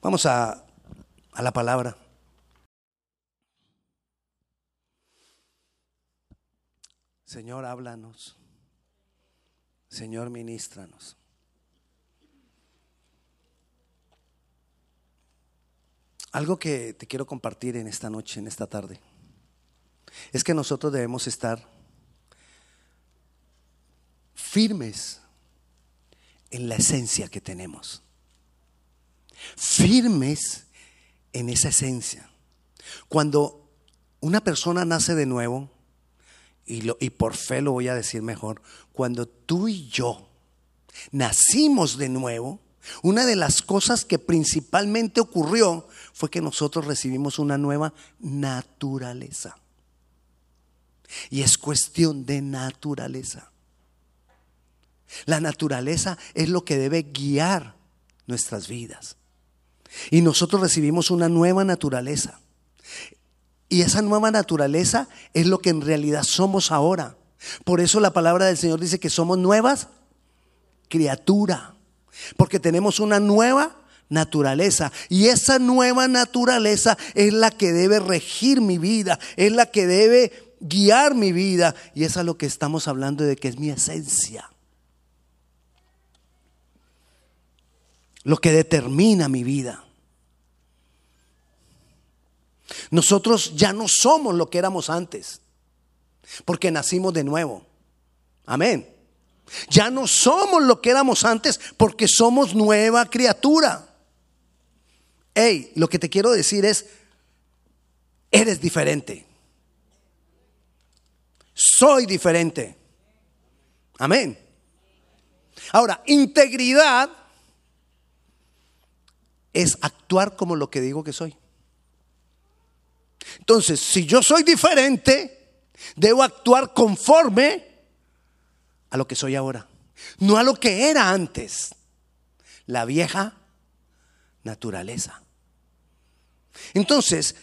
Vamos a, a la palabra. Señor, háblanos. Señor, ministranos. Algo que te quiero compartir en esta noche, en esta tarde, es que nosotros debemos estar firmes en la esencia que tenemos. Firmes en esa esencia. Cuando una persona nace de nuevo, y, lo, y por fe lo voy a decir mejor, cuando tú y yo nacimos de nuevo, una de las cosas que principalmente ocurrió fue que nosotros recibimos una nueva naturaleza. Y es cuestión de naturaleza. La naturaleza es lo que debe guiar nuestras vidas. Y nosotros recibimos una nueva naturaleza. Y esa nueva naturaleza es lo que en realidad somos ahora. Por eso la palabra del Señor dice que somos nuevas criatura. Porque tenemos una nueva naturaleza. Y esa nueva naturaleza es la que debe regir mi vida, es la que debe guiar mi vida. Y eso es lo que estamos hablando de que es mi esencia. Lo que determina mi vida. Nosotros ya no somos lo que éramos antes, porque nacimos de nuevo. Amén. Ya no somos lo que éramos antes porque somos nueva criatura. Hey, lo que te quiero decir es, eres diferente. Soy diferente. Amén. Ahora, integridad es actuar como lo que digo que soy. Entonces, si yo soy diferente, debo actuar conforme a lo que soy ahora, no a lo que era antes, la vieja naturaleza. Entonces,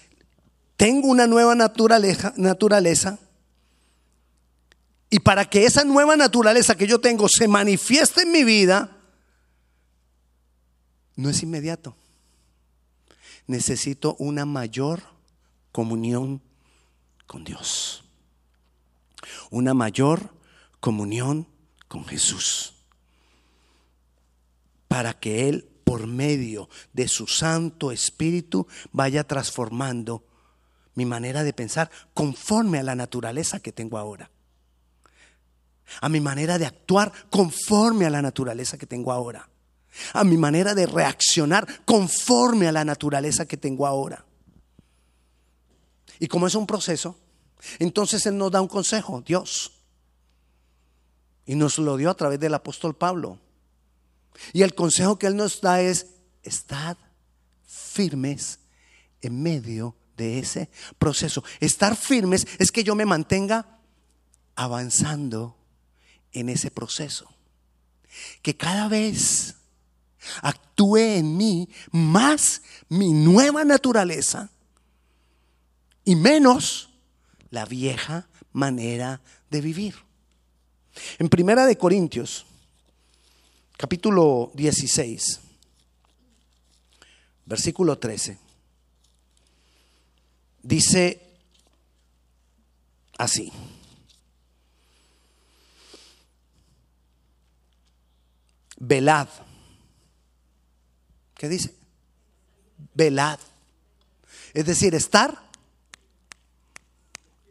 tengo una nueva naturaleza, y para que esa nueva naturaleza que yo tengo se manifieste en mi vida, no es inmediato. Necesito una mayor comunión con Dios. Una mayor comunión con Jesús. Para que Él, por medio de su Santo Espíritu, vaya transformando mi manera de pensar conforme a la naturaleza que tengo ahora. A mi manera de actuar conforme a la naturaleza que tengo ahora. A mi manera de reaccionar conforme a la naturaleza que tengo ahora. Y como es un proceso, entonces Él nos da un consejo, Dios. Y nos lo dio a través del apóstol Pablo. Y el consejo que Él nos da es, estad firmes en medio de ese proceso. Estar firmes es que yo me mantenga avanzando en ese proceso. Que cada vez actúe en mí más mi nueva naturaleza y menos la vieja manera de vivir. En Primera de Corintios, capítulo 16, versículo 13, dice así. Velad. ¿Qué dice? Velad. Es decir, estar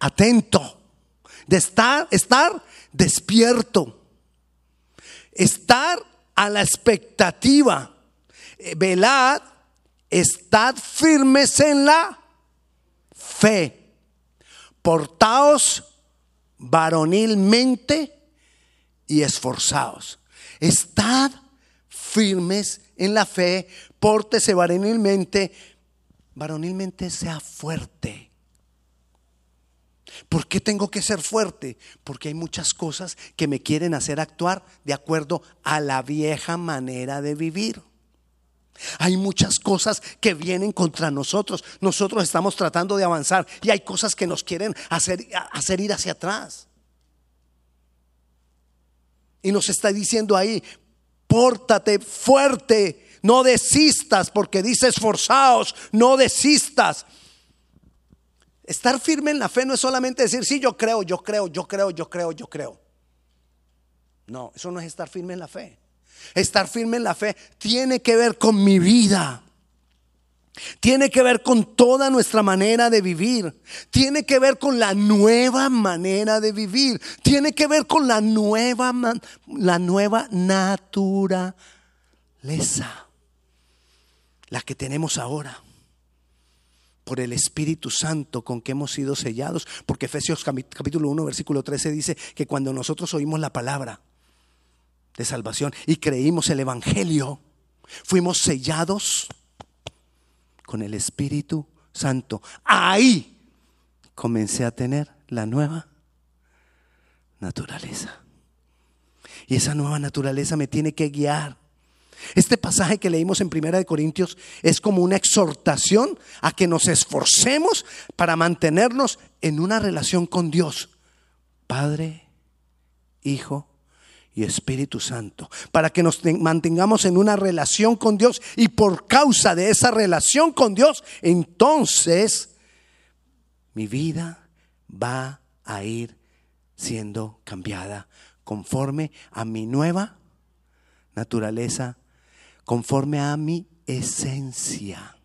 atento, de estar, estar despierto, estar a la expectativa, eh, velad, estad firmes en la fe, portaos varonilmente y esforzados. Estad firmes en la fe, pórtese varonilmente, varonilmente sea fuerte ¿Por qué tengo que ser fuerte? Porque hay muchas cosas que me quieren hacer actuar de acuerdo a la vieja manera de vivir. Hay muchas cosas que vienen contra nosotros. Nosotros estamos tratando de avanzar y hay cosas que nos quieren hacer, hacer ir hacia atrás. Y nos está diciendo ahí, pórtate fuerte, No desistas porque dice esforzaos, no desistas. Estar firme en la fe no es solamente decir, sí, yo creo, yo creo, yo creo, yo creo, yo creo. No, eso no es estar firme en la fe. Estar firme en la fe tiene que ver con mi vida. Tiene que ver con toda nuestra manera de vivir. Tiene que ver con la nueva manera de vivir. Tiene que ver con la nueva, la nueva naturaleza. La que tenemos ahora. Por el Espíritu Santo con que hemos sido sellados. Porque Efesios capítulo 1, versículo 13 dice que cuando nosotros oímos la palabra de salvación y creímos el Evangelio, fuimos sellados con el Espíritu Santo. Ahí comencé a tener la nueva naturaleza. Y esa nueva naturaleza me tiene que guiar. Este pasaje que leímos en Primera de Corintios es como una exhortación a que nos esforcemos para mantenernos en una relación con Dios, Padre, Hijo y Espíritu Santo, para que nos mantengamos en una relación con Dios y por causa de esa relación con Dios, entonces mi vida va a ir siendo cambiada conforme a mi nueva naturaleza, conforme a mi esencia,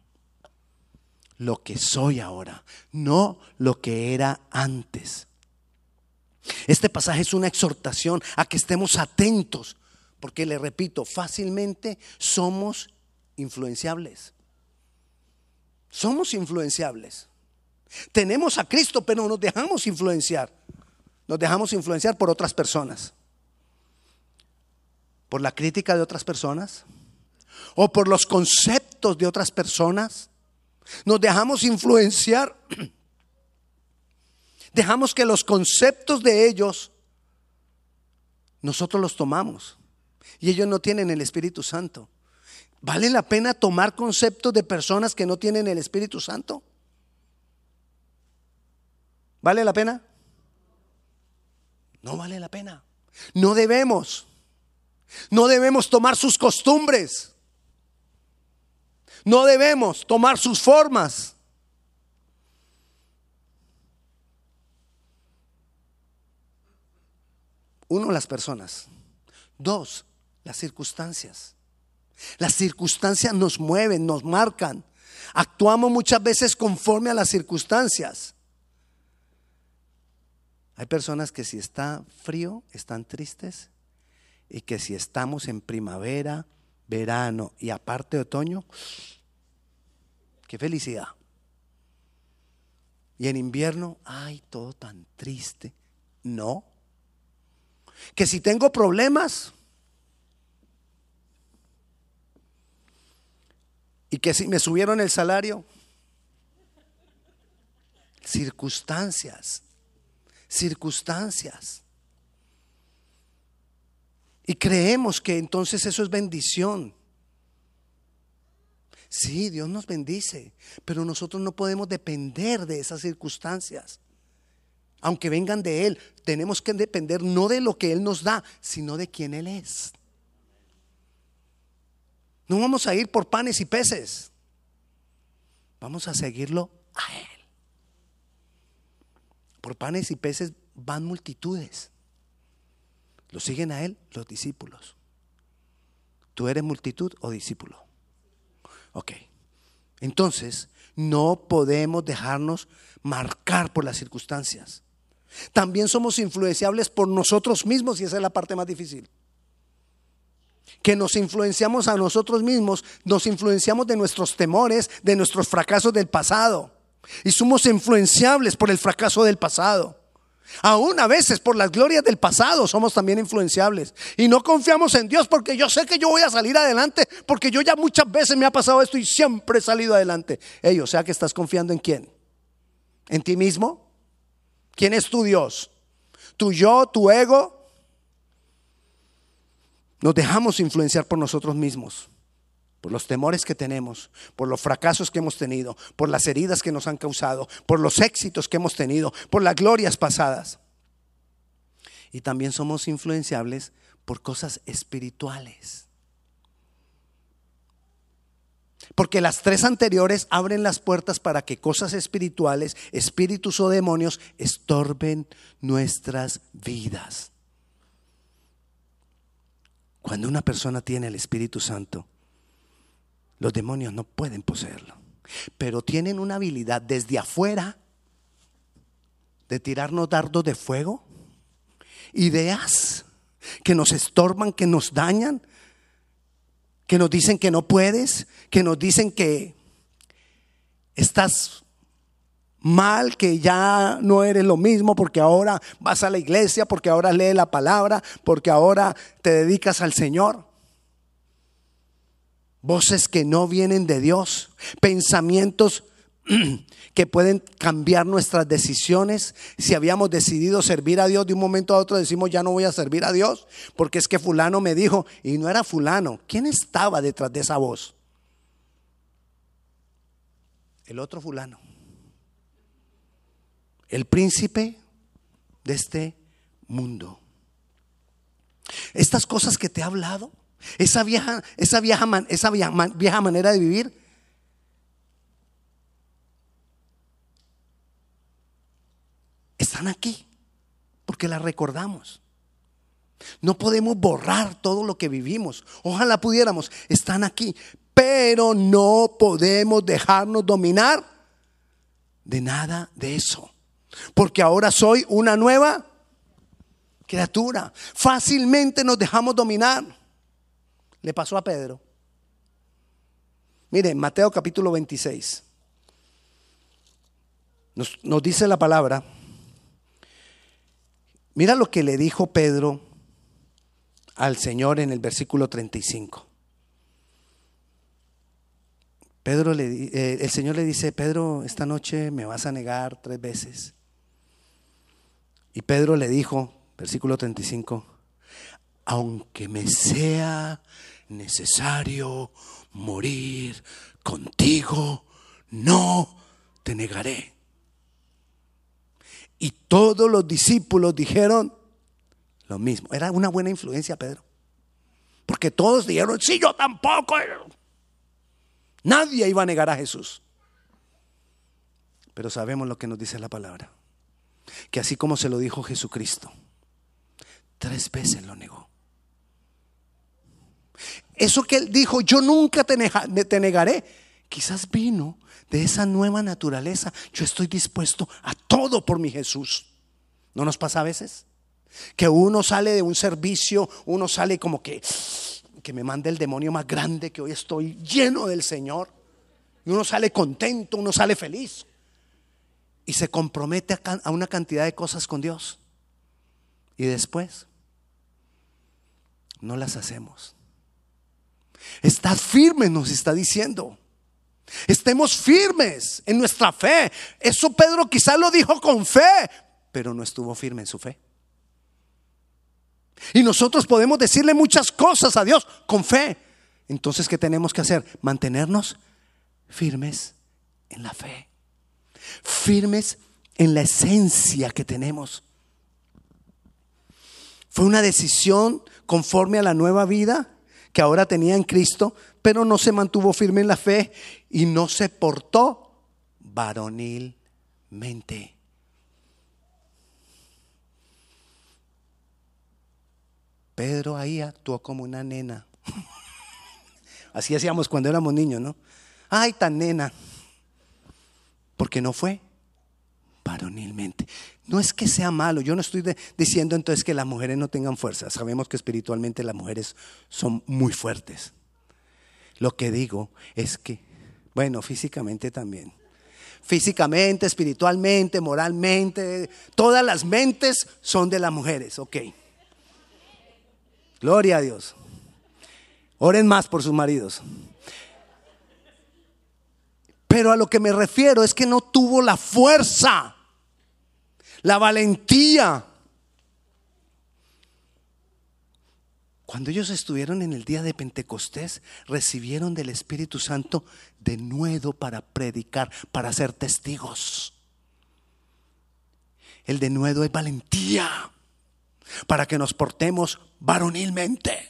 lo que soy ahora, no lo que era antes. Este pasaje es una exhortación a que estemos atentos, porque le repito, fácilmente somos influenciables. Somos influenciables. Tenemos a Cristo, pero nos dejamos influenciar. Nos dejamos influenciar por otras personas. Por la crítica de otras personas. O por los conceptos de otras personas. Nos dejamos influenciar Dejamos que los conceptos de ellos nosotros los tomamos. Y ellos no tienen el Espíritu Santo. ¿Vale la pena tomar conceptos de personas que no tienen el Espíritu Santo? ¿Vale la pena? No vale la pena. No debemos. No debemos tomar sus costumbres. No debemos tomar sus formas. Uno, las personas. Dos, las circunstancias. Las circunstancias nos mueven, nos marcan. Actuamos muchas veces conforme a las circunstancias. Hay personas que si está frío están tristes y que si estamos en primavera, verano y aparte otoño, qué felicidad. Y en invierno, ay, todo tan triste. No, que si tengo problemas y que si me subieron el salario, circunstancias, circunstancias. Y creemos que entonces eso es bendición. Sí, Dios nos bendice, pero nosotros no podemos depender de esas circunstancias aunque vengan de Él, tenemos que depender no de lo que Él nos da, sino de quién Él es. No vamos a ir por panes y peces. Vamos a seguirlo a Él. Por panes y peces van multitudes. Lo siguen a Él los discípulos. ¿Tú eres multitud o discípulo? Ok. Entonces, no podemos dejarnos marcar por las circunstancias. También somos influenciables por nosotros mismos y esa es la parte más difícil. Que nos influenciamos a nosotros mismos, nos influenciamos de nuestros temores, de nuestros fracasos del pasado. Y somos influenciables por el fracaso del pasado. Aún a veces por las glorias del pasado somos también influenciables. Y no confiamos en Dios porque yo sé que yo voy a salir adelante, porque yo ya muchas veces me ha pasado esto y siempre he salido adelante. Ellos, o sea que estás confiando en quién? ¿En ti mismo? ¿Quién es tu Dios? ¿Tu yo, tu ego? Nos dejamos influenciar por nosotros mismos, por los temores que tenemos, por los fracasos que hemos tenido, por las heridas que nos han causado, por los éxitos que hemos tenido, por las glorias pasadas. Y también somos influenciables por cosas espirituales. Porque las tres anteriores abren las puertas para que cosas espirituales, espíritus o demonios estorben nuestras vidas. Cuando una persona tiene el Espíritu Santo, los demonios no pueden poseerlo, pero tienen una habilidad desde afuera de tirarnos dardos de fuego, ideas que nos estorban, que nos dañan, que nos dicen que no puedes, que nos dicen que estás mal, que ya no eres lo mismo porque ahora vas a la iglesia, porque ahora lees la palabra, porque ahora te dedicas al Señor. Voces que no vienen de Dios, pensamientos que pueden cambiar nuestras decisiones. Si habíamos decidido servir a Dios de un momento a otro, decimos ya no voy a servir a Dios, porque es que fulano me dijo, y no era fulano. ¿Quién estaba detrás de esa voz? El otro fulano. El príncipe de este mundo. Estas cosas que te he hablado, esa vieja, esa vieja, esa vieja manera de vivir, están aquí, porque las recordamos. No podemos borrar todo lo que vivimos. Ojalá pudiéramos, están aquí, pero no podemos dejarnos dominar de nada de eso. Porque ahora soy una nueva criatura. Fácilmente nos dejamos dominar. Le pasó a Pedro. Miren, Mateo capítulo 26. Nos, nos dice la palabra Mira lo que le dijo Pedro al Señor en el versículo 35. Pedro le, eh, el Señor le dice, Pedro, esta noche me vas a negar tres veces. Y Pedro le dijo, versículo 35, aunque me sea necesario morir contigo, no te negaré. Y todos los discípulos dijeron lo mismo. Era una buena influencia, Pedro. Porque todos dijeron, sí, yo tampoco. Nadie iba a negar a Jesús. Pero sabemos lo que nos dice la palabra. Que así como se lo dijo Jesucristo, tres veces lo negó. Eso que él dijo, yo nunca te, negaré, quizás vino de esa nueva naturaleza, yo estoy dispuesto a todo por mi Jesús. ¿No nos pasa a veces? Que uno sale de un servicio, uno sale como que, que me mande el demonio más grande, que hoy estoy lleno del Señor. Y uno sale contento, uno sale feliz. Y se compromete a, una cantidad de cosas con Dios. Y después no las hacemos. Estad firme, nos está diciendo. Estemos firmes en nuestra fe. Eso Pedro quizá lo dijo con fe, pero no estuvo firme en su fe. Y nosotros podemos decirle muchas cosas a Dios con fe. Entonces, ¿qué tenemos que hacer? Mantenernos firmes en la fe. Firmes en la esencia que tenemos. Fue una decisión conforme a la nueva vida que ahora tenía en Cristo, pero no se mantuvo firme en la fe y no se portó varonilmente. Pedro ahí actuó como una nena. Así hacíamos cuando éramos niños, ¿no? Ay, tan nena. Porque no fue varonilmente. No es que sea malo, yo no estoy diciendo entonces que las mujeres no tengan fuerza. Sabemos que espiritualmente las mujeres son muy fuertes. Lo que digo es que, bueno, físicamente también. Físicamente, espiritualmente, moralmente, todas las mentes son de las mujeres, ok. Gloria a Dios. Oren más por sus maridos. Pero a lo que me refiero es que no tuvo la fuerza, la valentía Cuando ellos estuvieron en el día de Pentecostés, recibieron del Espíritu Santo de nuevo para predicar, para ser testigos. El de nuevo es valentía, para que nos portemos varonilmente.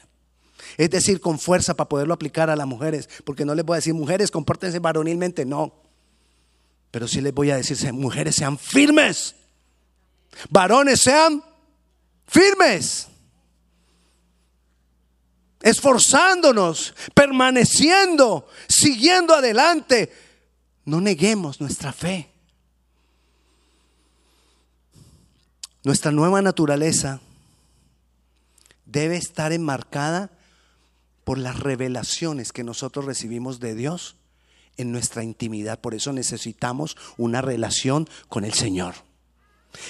Es decir, con fuerza para poderlo aplicar a las mujeres. Porque no les voy a decir, mujeres, compórtense varonilmente. No. Pero sí les voy a decir, mujeres, sean firmes. Varones, sean firmes. Esforzándonos, permaneciendo, siguiendo adelante. No neguemos nuestra fe. Nuestra nueva naturaleza debe estar enmarcada por las revelaciones que nosotros recibimos de Dios en nuestra intimidad. Por eso necesitamos una relación con el Señor.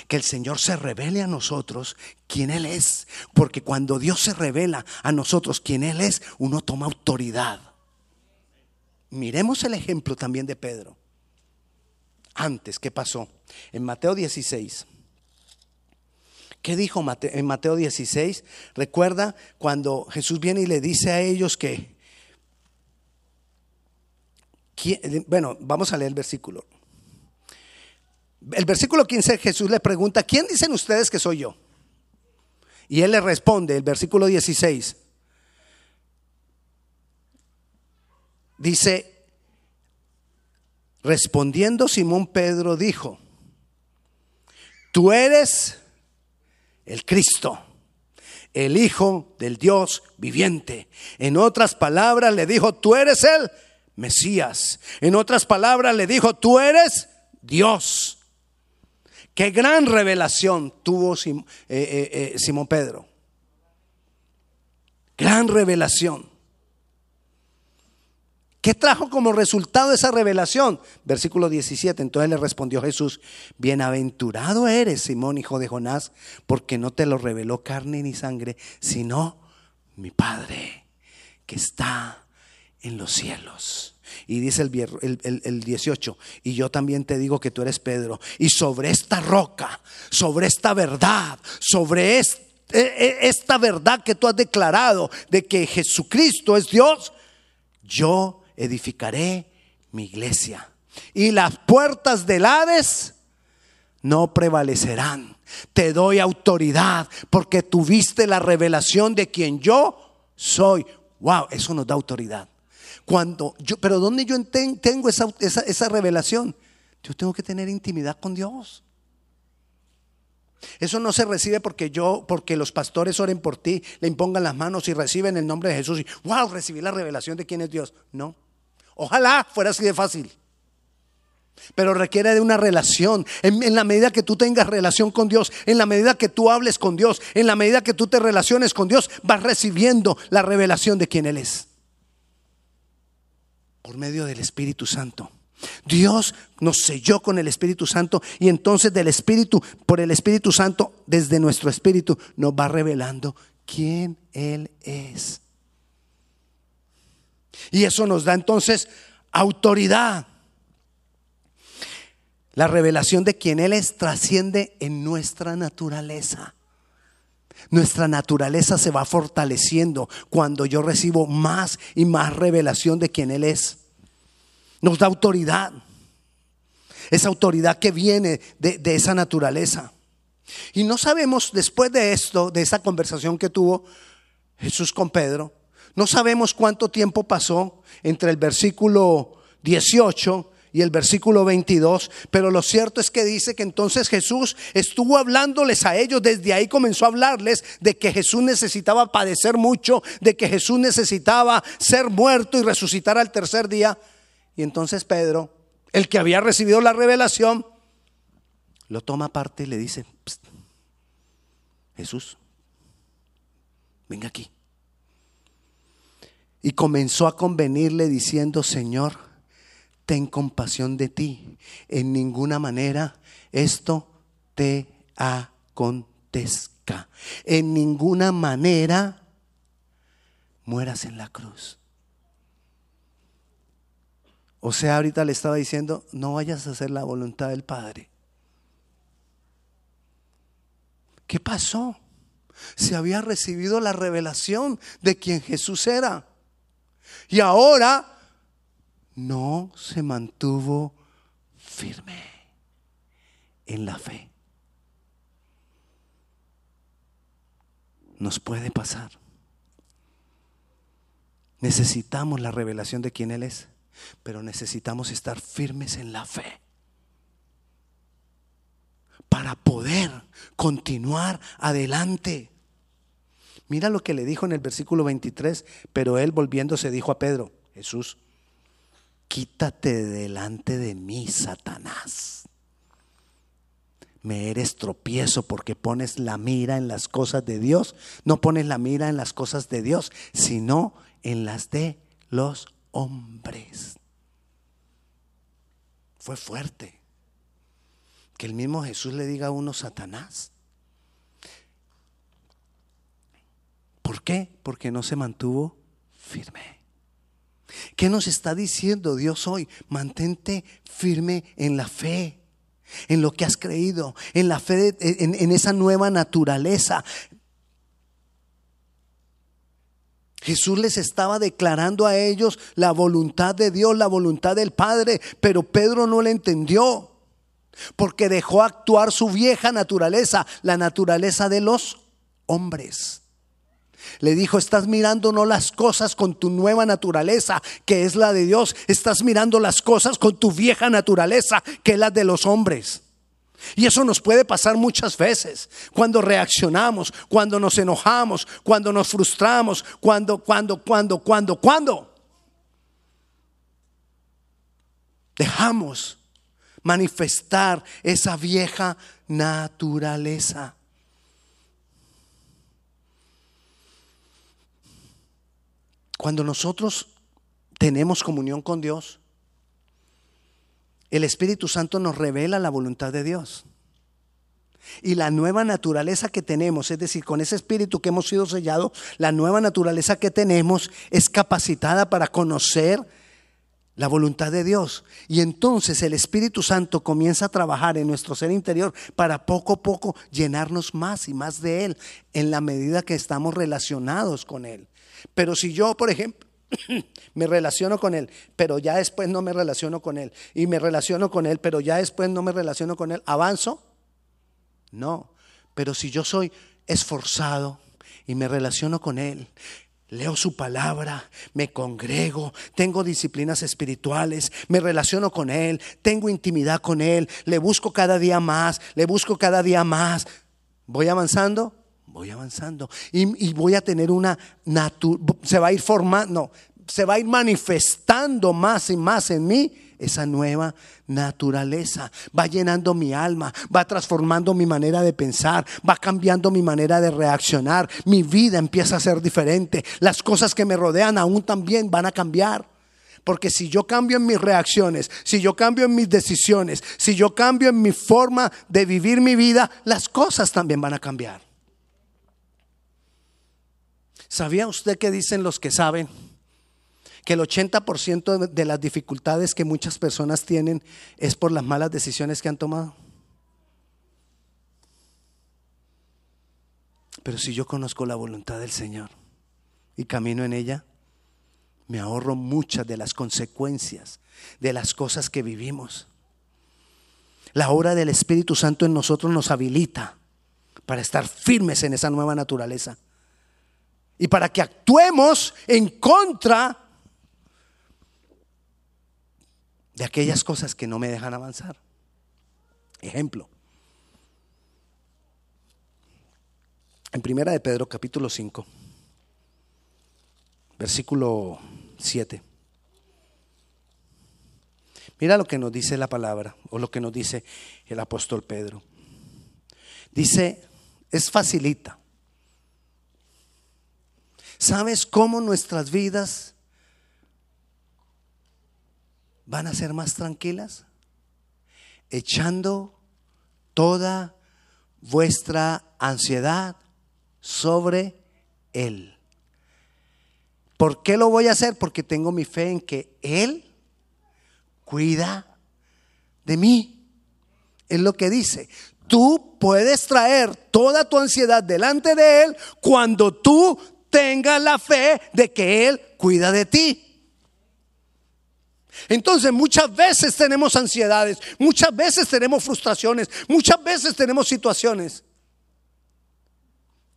Que el Señor se revele a nosotros quién Él es. Porque cuando Dios se revela a nosotros quién Él es, uno toma autoridad. Miremos el ejemplo también de Pedro. Antes, ¿qué pasó? En Mateo 16. ¿Qué dijo en Mateo 16? Recuerda cuando Jesús viene y le dice a ellos que, bueno, vamos a leer el versículo. El versículo 15 Jesús le pregunta, ¿quién dicen ustedes que soy yo? Y él le responde, el versículo 16, dice, respondiendo Simón Pedro dijo, tú eres el Cristo, el Hijo del Dios viviente. En otras palabras le dijo, tú eres el Mesías. En otras palabras le dijo, tú eres Dios. Qué gran revelación tuvo eh, eh, eh, Simón Pedro. Gran revelación. ¿Qué trajo como resultado esa revelación? Versículo 17. Entonces le respondió Jesús, bienaventurado eres, Simón, hijo de Jonás, porque no te lo reveló carne ni sangre, sino mi Padre que está en los cielos. Y dice el, el, 18, y yo también te digo que tú eres Pedro, y sobre esta roca, sobre esta verdad, sobre e, e, esta verdad que tú has declarado de que Jesucristo es Dios, yo edificaré mi iglesia. Y las puertas del Hades no prevalecerán. Te doy autoridad porque tuviste la revelación de quien yo soy. Wow, eso nos da autoridad. Cuando yo, pero ¿dónde yo tengo esa, esa, revelación? Yo tengo que tener intimidad con Dios. Eso no se recibe porque yo, porque los pastores oren por ti, le impongan las manos y reciben el nombre de Jesús y wow, recibí la revelación de quién es Dios. No. Ojalá fuera así de fácil. Pero requiere de una relación. En, la medida que tú tengas relación con Dios, en la medida que tú hables con Dios, en la medida que tú te relaciones con Dios, vas recibiendo la revelación de quién Él es. Por medio del Espíritu Santo. Dios nos selló con el Espíritu Santo y entonces del Espíritu, por el Espíritu Santo, desde nuestro Espíritu, nos va revelando quién Él es. Y eso nos da entonces autoridad. La revelación de quién Él es trasciende en nuestra naturaleza. Nuestra naturaleza se va fortaleciendo cuando yo recibo más y más revelación de quién Él es. Nos da autoridad. Esa autoridad que viene de, esa naturaleza. Y no sabemos después de esto, de esa conversación que tuvo Jesús con Pedro, no sabemos cuánto tiempo pasó entre el versículo 18 y el versículo 22, pero lo cierto es que dice que entonces Jesús estuvo hablándoles a ellos, desde ahí comenzó a hablarles de que Jesús necesitaba padecer mucho, de que Jesús necesitaba ser muerto y resucitar al tercer día. Y entonces Pedro, el que había recibido la revelación, lo toma aparte y le dice, Jesús, venga aquí y comenzó a convenirle diciendo, Señor, ten compasión de ti. En ninguna manera esto te acontezca. En ninguna manera mueras en la cruz. O sea, ahorita le estaba diciendo, no vayas a hacer la voluntad del Padre. ¿Qué pasó? Se había recibido la revelación de quien Jesús era. Y ahora no se mantuvo firme en la fe. Nos puede pasar. Necesitamos la revelación de quién Él es, pero necesitamos estar firmes en la fe para poder continuar adelante. Mira lo que le dijo en el versículo 23, pero él volviéndose dijo a Pedro, Jesús, quítate delante de mí, Satanás. Me eres tropiezo porque pones la mira en las cosas de Dios. No pones la mira en las cosas de Dios, sino en las de los hombres. Fue fuerte que el mismo Jesús le diga a uno Satanás. ¿Por qué? Porque no se mantuvo firme. ¿Qué nos está diciendo Dios hoy? Mantente firme en la fe, en lo que has creído, en la fe, en, esa nueva naturaleza. Jesús les estaba declarando a ellos la voluntad de Dios, la voluntad del Padre, pero Pedro no le entendió, porque dejó actuar su vieja naturaleza, la naturaleza de los hombres. Le dijo, estás mirando no las cosas con tu nueva naturaleza, que es la de Dios, estás mirando las cosas con tu vieja naturaleza, que es la de los hombres. Y eso nos puede pasar muchas veces, cuando reaccionamos, cuando nos enojamos, cuando nos frustramos, cuando, cuando, cuando, cuando, cuando. Dejamos manifestar esa vieja naturaleza. Cuando nosotros tenemos comunión con Dios, el Espíritu Santo nos revela la voluntad de Dios. Y la nueva naturaleza que tenemos, es decir, con ese espíritu que hemos sido sellados, la nueva naturaleza que tenemos es capacitada para conocer la voluntad de Dios. Y entonces el Espíritu Santo comienza a trabajar en nuestro ser interior para poco a poco llenarnos más y más de Él en la medida que estamos relacionados con Él. Pero si yo, por ejemplo, me relaciono con Él, pero ya después no me relaciono con Él, y me relaciono con Él, pero ya después no me relaciono con Él, ¿avanzo? No, pero si yo soy esforzado y me relaciono con Él, leo su palabra, me congrego, tengo disciplinas espirituales, me relaciono con Él, tengo intimidad con Él, le busco cada día más, le busco cada día más, ¿voy avanzando? voy avanzando y, voy a tener una se va a ir formando, no, se va a ir manifestando más y más en mí esa nueva naturaleza. Va llenando mi alma, va transformando mi manera de pensar, va cambiando mi manera de reaccionar. Mi vida empieza a ser diferente. Las cosas que me rodean aún también van a cambiar. Porque si yo cambio en mis reacciones, si yo cambio en mis decisiones, si yo cambio en mi forma de vivir mi vida, las cosas también van a cambiar. ¿Sabía usted que dicen los que saben que el 80% de las dificultades que muchas personas tienen es por las malas decisiones que han tomado? Pero si yo conozco la voluntad del Señor y camino en ella, me ahorro muchas de las consecuencias de las cosas que vivimos. La obra del Espíritu Santo en nosotros nos habilita para estar firmes en esa nueva naturaleza y para que actuemos en contra de aquellas cosas que no me dejan avanzar. Ejemplo. En Primera de Pedro capítulo 5, versículo 7. Mira lo que nos dice la palabra o lo que nos dice el apóstol Pedro. Dice, es facilita ¿Sabes cómo nuestras vidas van a ser más tranquilas? Echando toda vuestra ansiedad sobre Él. ¿Por qué lo voy a hacer? Porque tengo mi fe en que Él cuida de mí. Es lo que dice. Tú puedes traer toda tu ansiedad delante de Él cuando tú tenga la fe de que Él cuida de ti. Entonces muchas veces tenemos ansiedades, muchas veces tenemos frustraciones, muchas veces tenemos situaciones.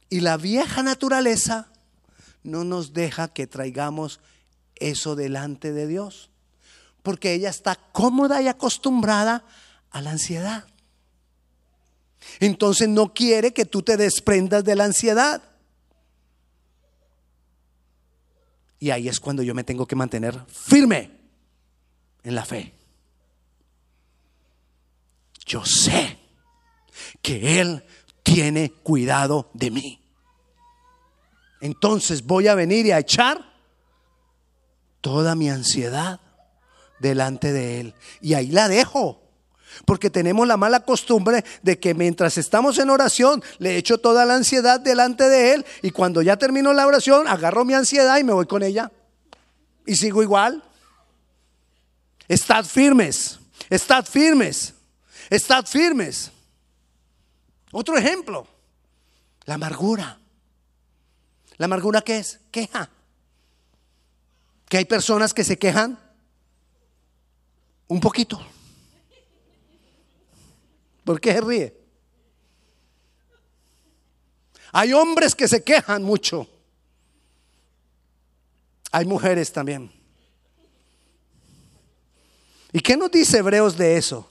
Y la vieja naturaleza no nos deja que traigamos eso delante de Dios. Porque ella está cómoda y acostumbrada a la ansiedad. Entonces no quiere que tú te desprendas de la ansiedad. Y ahí es cuando yo me tengo que mantener firme en la fe. Yo sé que Él tiene cuidado de mí. Entonces voy a venir y a echar toda mi ansiedad delante de Él. Y ahí la dejo. Porque tenemos la mala costumbre de que mientras estamos en oración, le echo toda la ansiedad delante de Él y cuando ya termino la oración, agarro mi ansiedad y me voy con ella. Y sigo igual. Estad firmes, estad firmes, estad firmes. Otro ejemplo, la amargura. ¿La amargura qué es? Queja. Que hay personas que se quejan un poquito. ¿Por qué se ríe? Hay hombres que se quejan mucho. Hay mujeres también. ¿Y qué nos dice Hebreos de eso?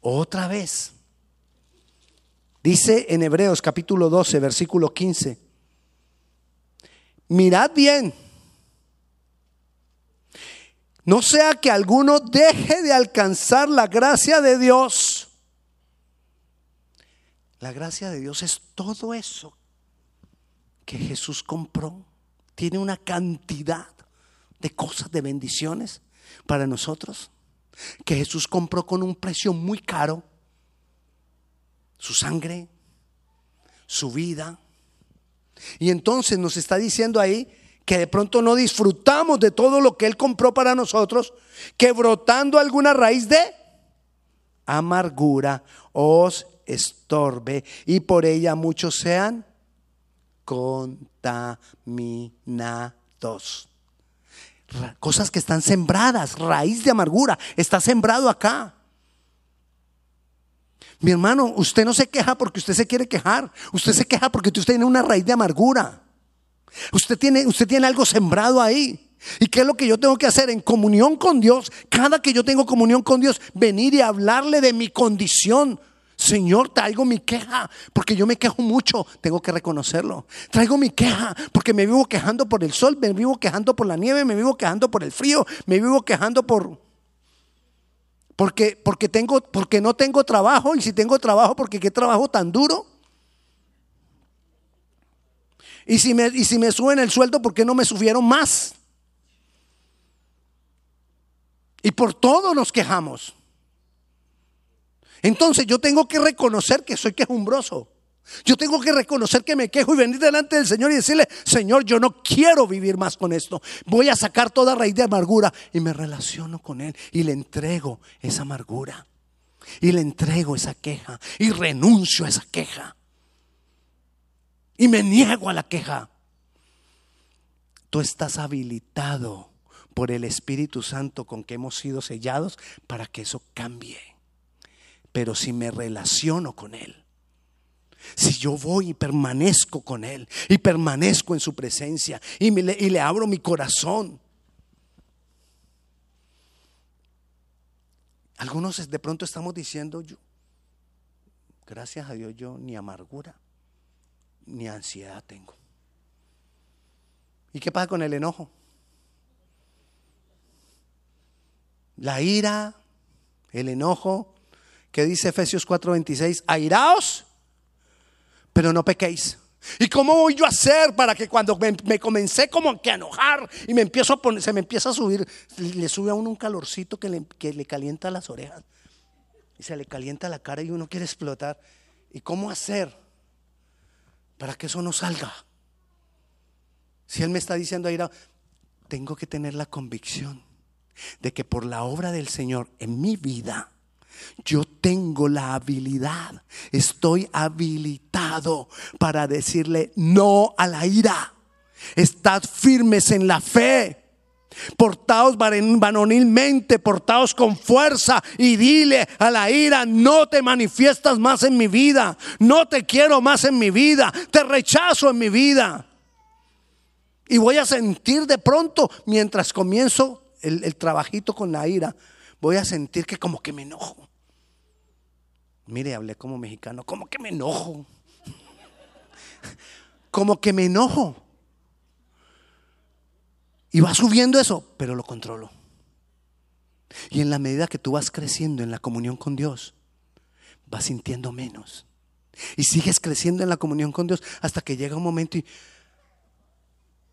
Otra vez. Dice en Hebreos capítulo 12, versículo 15. Mirad bien. No sea que alguno deje de alcanzar la gracia de Dios la gracia de Dios es todo eso que Jesús compró. Tiene una cantidad de cosas, de bendiciones para nosotros, que Jesús compró con un precio muy caro. Su sangre, su vida. Y entonces nos está diciendo ahí que de pronto no disfrutamos de todo lo que Él compró para nosotros, que brotando alguna raíz de amargura os estorbe y por ella muchos sean contaminados. Cosas que están sembradas, raíz de amargura, está sembrado acá. Mi hermano, usted no se queja porque usted se quiere quejar, usted se queja porque usted tiene una raíz de amargura. Usted tiene, usted tiene algo sembrado ahí. ¿Y qué es lo que yo tengo que hacer en comunión con Dios? Cada que yo tengo comunión con Dios, venir y hablarle de mi condición, Señor, traigo mi queja, porque yo me quejo mucho, tengo que reconocerlo. Traigo mi queja, porque me vivo quejando por el sol, me vivo quejando por la nieve, me vivo quejando por el frío, me vivo quejando por... Porque, porque, tengo, porque no tengo trabajo, y si tengo trabajo, porque qué trabajo tan duro. Y si me, y si me suben el sueldo, ¿por qué no me subieron más? Y por todo nos quejamos. Entonces yo tengo que reconocer que soy quejumbroso. Yo tengo que reconocer que me quejo y venir delante del Señor y decirle, Señor, yo no quiero vivir más con esto. Voy a sacar toda raíz de amargura y me relaciono con Él y le entrego esa amargura. Y le entrego esa queja y renuncio a esa queja. Y me niego a la queja. Tú estás habilitado por el Espíritu Santo con que hemos sido sellados para que eso cambie pero si me relaciono con Él, si yo voy y permanezco con Él y permanezco en su presencia y, le abro mi corazón. Algunos de pronto estamos diciendo, yo, gracias a Dios yo ni amargura ni ansiedad tengo. ¿Y qué pasa con el enojo? La ira, el enojo, que dice Efesios 4:26, airaos, pero no pequéis. ¿Y cómo voy yo a hacer para que cuando me, comencé como que a enojar y me empiezo a poner, se me empieza a subir, le sube a uno un calorcito que le, que le calienta las orejas y se le calienta la cara y uno quiere explotar? ¿Y cómo hacer para que eso no salga? Si Él me está diciendo airado, tengo que tener la convicción de que por la obra del Señor en mi vida, yo tengo la habilidad, estoy habilitado para decirle no a la ira. Estad firmes en la fe. Portaos varonilmente, portaos con fuerza y dile a la ira, no te manifiestas más en mi vida, no te quiero más en mi vida, te rechazo en mi vida. Y voy a sentir de pronto, mientras comienzo el, el trabajito con la ira, voy a sentir que como que me enojo. Mire, hablé como mexicano, como que me enojo. Como que me enojo. Y va subiendo eso, pero lo controlo. Y en la medida que tú vas creciendo en la comunión con Dios, vas sintiendo menos. Y sigues creciendo en la comunión con Dios hasta que llega un momento y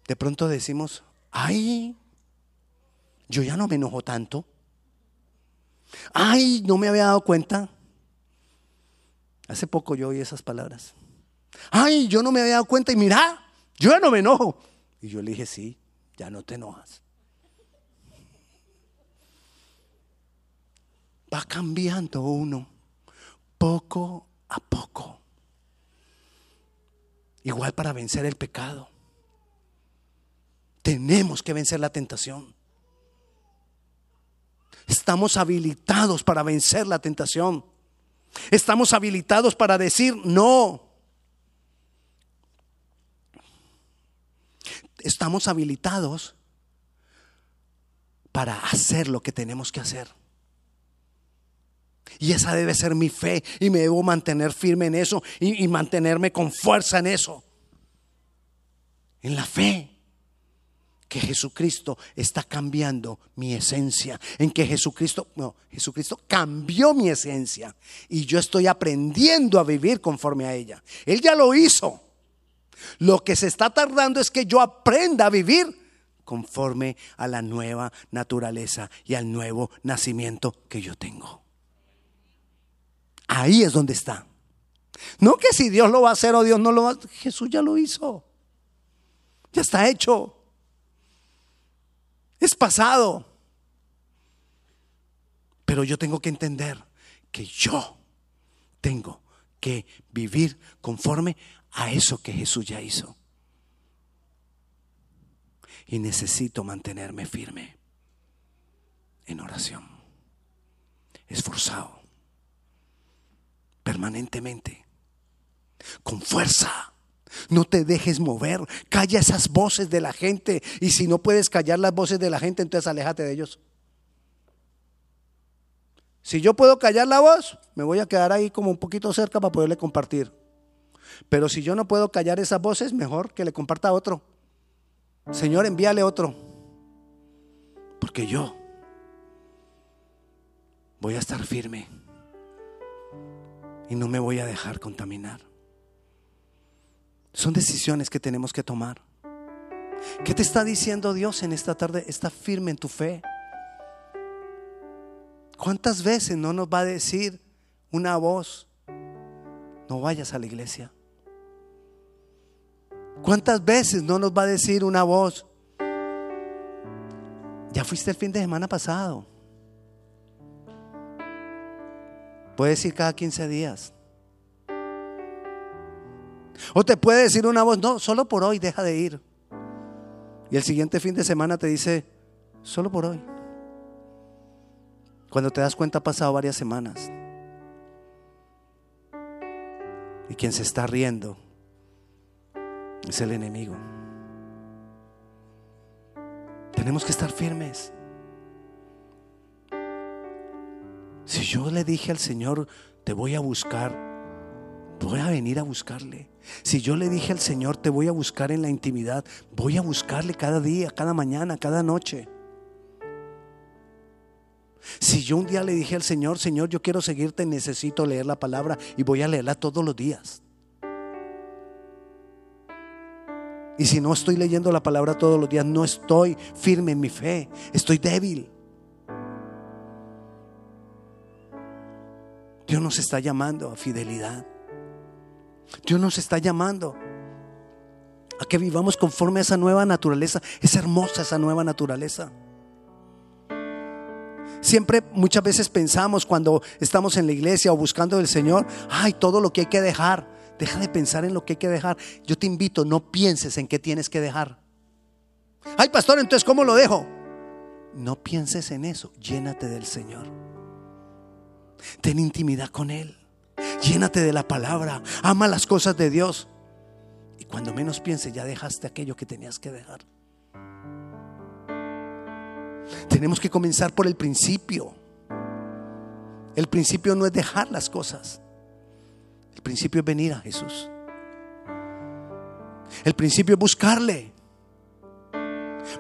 de pronto decimos, ay, yo ya no me enojo tanto. Ay, no me había dado cuenta. Hace poco yo oí esas palabras. Ay, yo no me había dado cuenta y mira, yo ya no me enojo. Y yo le dije, sí, ya no te enojas. Va cambiando uno poco a poco. Igual para vencer el pecado. Tenemos que vencer la tentación. Estamos habilitados para vencer la tentación. Estamos habilitados para decir no. Estamos habilitados para hacer lo que tenemos que hacer. Y esa debe ser mi fe y me debo mantener firme en eso y, mantenerme con fuerza en eso. En la fe que Jesucristo está cambiando mi esencia, en que Jesucristo, no, Jesucristo cambió mi esencia y yo estoy aprendiendo a vivir conforme a ella. Él ya lo hizo. Lo que se está tardando es que yo aprenda a vivir conforme a la nueva naturaleza y al nuevo nacimiento que yo tengo. Ahí es donde está. No que si Dios lo va a hacer o Dios no lo va a hacer. Jesús ya lo hizo. Ya está hecho. Es pasado. Pero yo tengo que entender que yo tengo que vivir conforme a eso que Jesús ya hizo. Y necesito mantenerme firme en oración, esforzado permanentemente, con fuerza. No te dejes mover, calla esas voces de la gente y si no puedes callar las voces de la gente, entonces aléjate de ellos. Si yo puedo callar la voz, me voy a quedar ahí como un poquito cerca para poderle compartir. Pero si yo no puedo callar esas voces, mejor que le comparta a otro. Señor, envíale otro. Porque yo voy a estar firme y no me voy a dejar contaminar. Son decisiones que tenemos que tomar. ¿Qué te está diciendo Dios en esta tarde? Está firme en tu fe. ¿Cuántas veces no nos va a decir una voz, no vayas a la iglesia? ¿Cuántas veces no nos va a decir una voz, ya fuiste el fin de semana pasado? Puedes ir cada 15 días. O te puede decir una voz, no, solo por hoy deja de ir. Y el siguiente fin de semana te dice, solo por hoy. Cuando te das cuenta ha pasado varias semanas. Y quien se está riendo es el enemigo. Tenemos que estar firmes. Si yo le dije al Señor, te voy a buscar, voy a venir a buscarle. Si yo le dije al Señor, te voy a buscar en la intimidad, voy a buscarle cada día, cada mañana, cada noche. Si yo un día le dije al Señor, Señor, yo quiero seguirte, necesito leer la palabra y voy a leerla todos los días. Y si no estoy leyendo la palabra todos los días, no estoy firme en mi fe, estoy débil. Dios nos está llamando a fidelidad. Dios nos está llamando a que vivamos conforme a esa nueva naturaleza. Es hermosa esa nueva naturaleza. Siempre muchas veces pensamos cuando estamos en la iglesia o buscando del Señor, ay, todo lo que hay que dejar. Deja de pensar en lo que hay que dejar. Yo te invito, no pienses en qué tienes que dejar. Ay, pastor, entonces, ¿cómo lo dejo? No pienses en eso, llénate del Señor. Ten intimidad con Él. Llénate de la palabra. Ama las cosas de Dios. Y cuando menos pienses, ya dejaste aquello que tenías que dejar. Tenemos que comenzar por el principio. El principio no es dejar las cosas. El principio es venir a Jesús. El principio es buscarle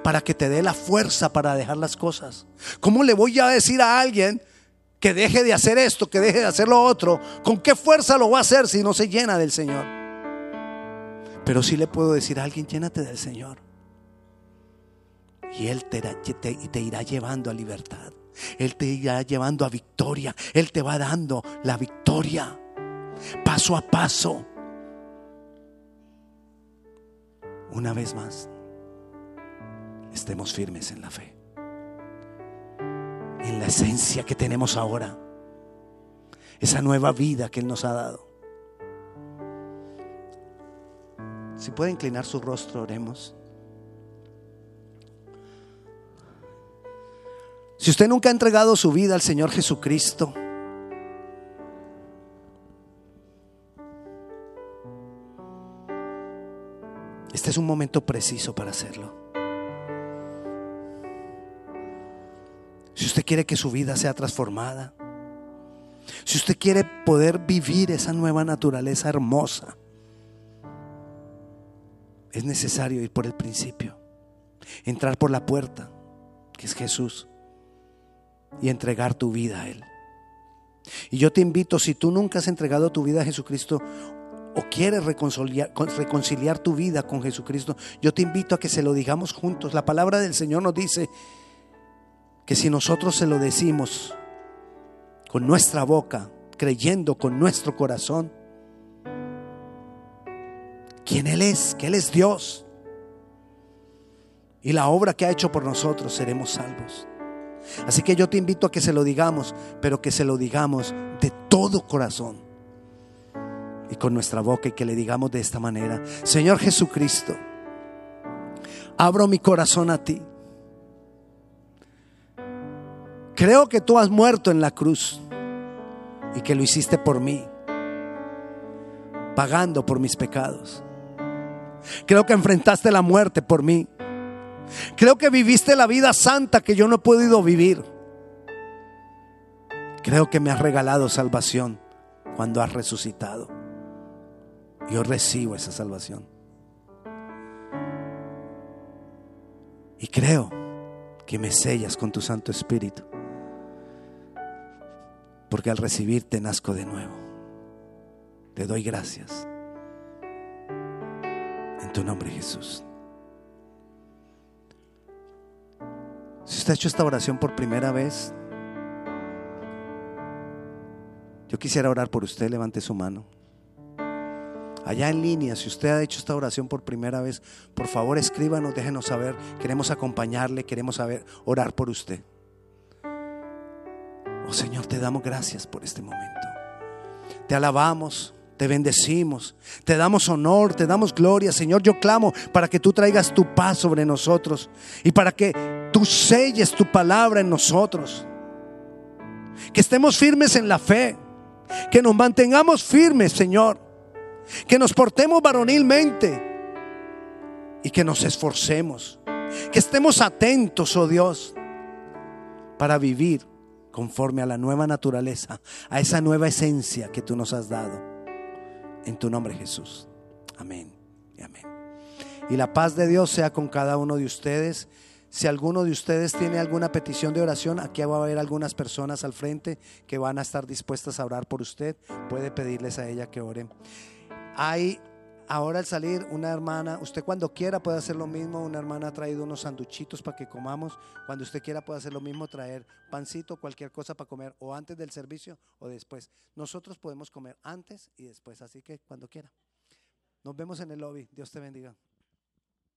para que te dé la fuerza para dejar las cosas. ¿Cómo le voy a decir a alguien que deje de hacer esto, que deje de hacer lo otro? ¿Con qué fuerza lo va a hacer si no se llena del Señor? Pero sí le puedo decir a alguien, llénate del Señor. Y Él te, te irá llevando a libertad. Él te irá llevando a victoria. Él te va dando la victoria. Paso a paso. Una vez más estemos firmes en la fe, en la esencia que tenemos ahora, esa nueva vida que Él nos ha dado. Si puede inclinar su rostro, oremos. Si usted nunca ha entregado su vida al Señor Jesucristo, este es un momento preciso para hacerlo. Si usted quiere que su vida sea transformada, si usted quiere poder vivir esa nueva naturaleza hermosa, es necesario ir por el principio, entrar por la puerta, que es Jesús, y entregar tu vida a Él. Y yo te invito, si tú nunca has entregado tu vida a Jesucristo o quieres reconciliar, reconciliar tu vida con Jesucristo, yo te invito a que se lo digamos juntos. La palabra del Señor nos dice que si nosotros se lo decimos con nuestra boca, creyendo con nuestro corazón, quién Él es, que Él es Dios, y la obra que ha hecho por nosotros, seremos salvos. Así que yo te invito a que se lo digamos, pero que se lo digamos de todo corazón y con nuestra boca y que le digamos de esta manera, Señor Jesucristo, abro mi corazón a ti. Creo que tú has muerto en la cruz y que lo hiciste por mí, pagando por mis pecados. Creo que enfrentaste la muerte por mí. Creo que viviste la vida santa que yo no he podido vivir. Creo que me has regalado salvación cuando has resucitado. Yo recibo esa salvación. Y creo que me sellas con tu Santo Espíritu porque al recibirte nazco de nuevo. Te doy gracias. En tu nombre Jesús. Si usted ha hecho esta oración por primera vez, yo quisiera orar por usted, levante su mano. Allá en línea, si usted ha hecho esta oración por primera vez, por favor escríbanos, déjenos saber. Queremos acompañarle, queremos saber, orar por usted. Oh Señor, te damos gracias por este momento. Te alabamos, te bendecimos, te damos honor, te damos gloria. Señor, yo clamo para que tú traigas tu paz sobre nosotros y para que tú selles tu palabra en nosotros. Que estemos firmes en la fe, que nos mantengamos firmes, Señor. Que nos portemos varonilmente y que nos esforcemos. Que estemos atentos, oh Dios, para vivir conforme a la nueva naturaleza, a esa nueva esencia que tú nos has dado. En tu nombre Jesús. Amén y amén. Y la paz de Dios sea con cada uno de ustedes. Si alguno de ustedes tiene alguna petición de oración, aquí va a haber algunas personas al frente que van a estar dispuestas a orar por usted. Puede pedirles a ella que oren. Hay Ahora al salir, una hermana, usted cuando quiera puede hacer lo mismo, una hermana ha traído unos sanduchitos para que comamos, cuando usted quiera puede hacer lo mismo, traer pancito, cualquier cosa para comer, o antes del servicio o después. Nosotros podemos comer antes y después, así que cuando quiera. Nos vemos en el lobby, Dios te bendiga.